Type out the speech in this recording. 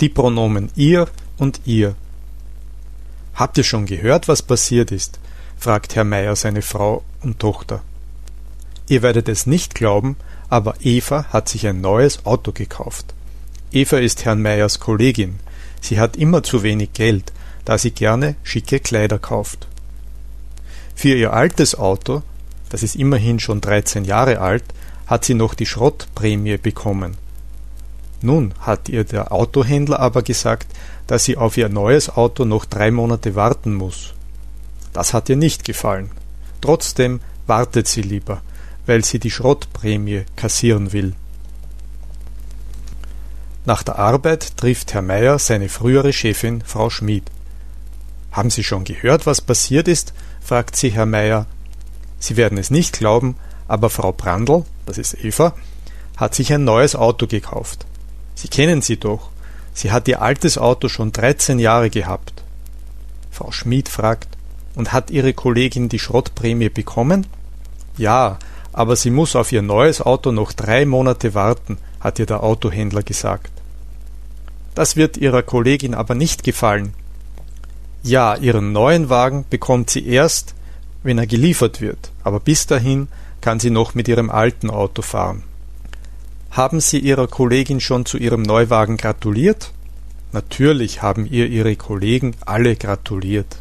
Die Pronomen ihr und ihr. Habt ihr schon gehört, was passiert ist? fragt Herr Meier seine Frau und Tochter. Ihr werdet es nicht glauben, aber Eva hat sich ein neues Auto gekauft. Eva ist Herrn Meyers Kollegin. Sie hat immer zu wenig Geld, da sie gerne schicke Kleider kauft. Für ihr altes Auto, das ist immerhin schon 13 Jahre alt, hat sie noch die Schrottprämie bekommen. Nun hat ihr der Autohändler aber gesagt, dass sie auf ihr neues Auto noch drei Monate warten muss. Das hat ihr nicht gefallen. Trotzdem wartet sie lieber, weil sie die Schrottprämie kassieren will. Nach der Arbeit trifft Herr Meier seine frühere Chefin, Frau Schmid. Haben Sie schon gehört, was passiert ist? fragt sie Herr Meier. Sie werden es nicht glauben, aber Frau Brandl, das ist Eva, hat sich ein neues Auto gekauft. Sie kennen sie doch. Sie hat ihr altes Auto schon 13 Jahre gehabt. Frau Schmid fragt, und hat ihre Kollegin die Schrottprämie bekommen? Ja, aber sie muss auf ihr neues Auto noch drei Monate warten, hat ihr der Autohändler gesagt. Das wird ihrer Kollegin aber nicht gefallen. Ja, ihren neuen Wagen bekommt sie erst, wenn er geliefert wird, aber bis dahin kann sie noch mit ihrem alten Auto fahren. Haben Sie Ihrer Kollegin schon zu ihrem Neuwagen gratuliert? Natürlich haben ihr ihre Kollegen alle gratuliert.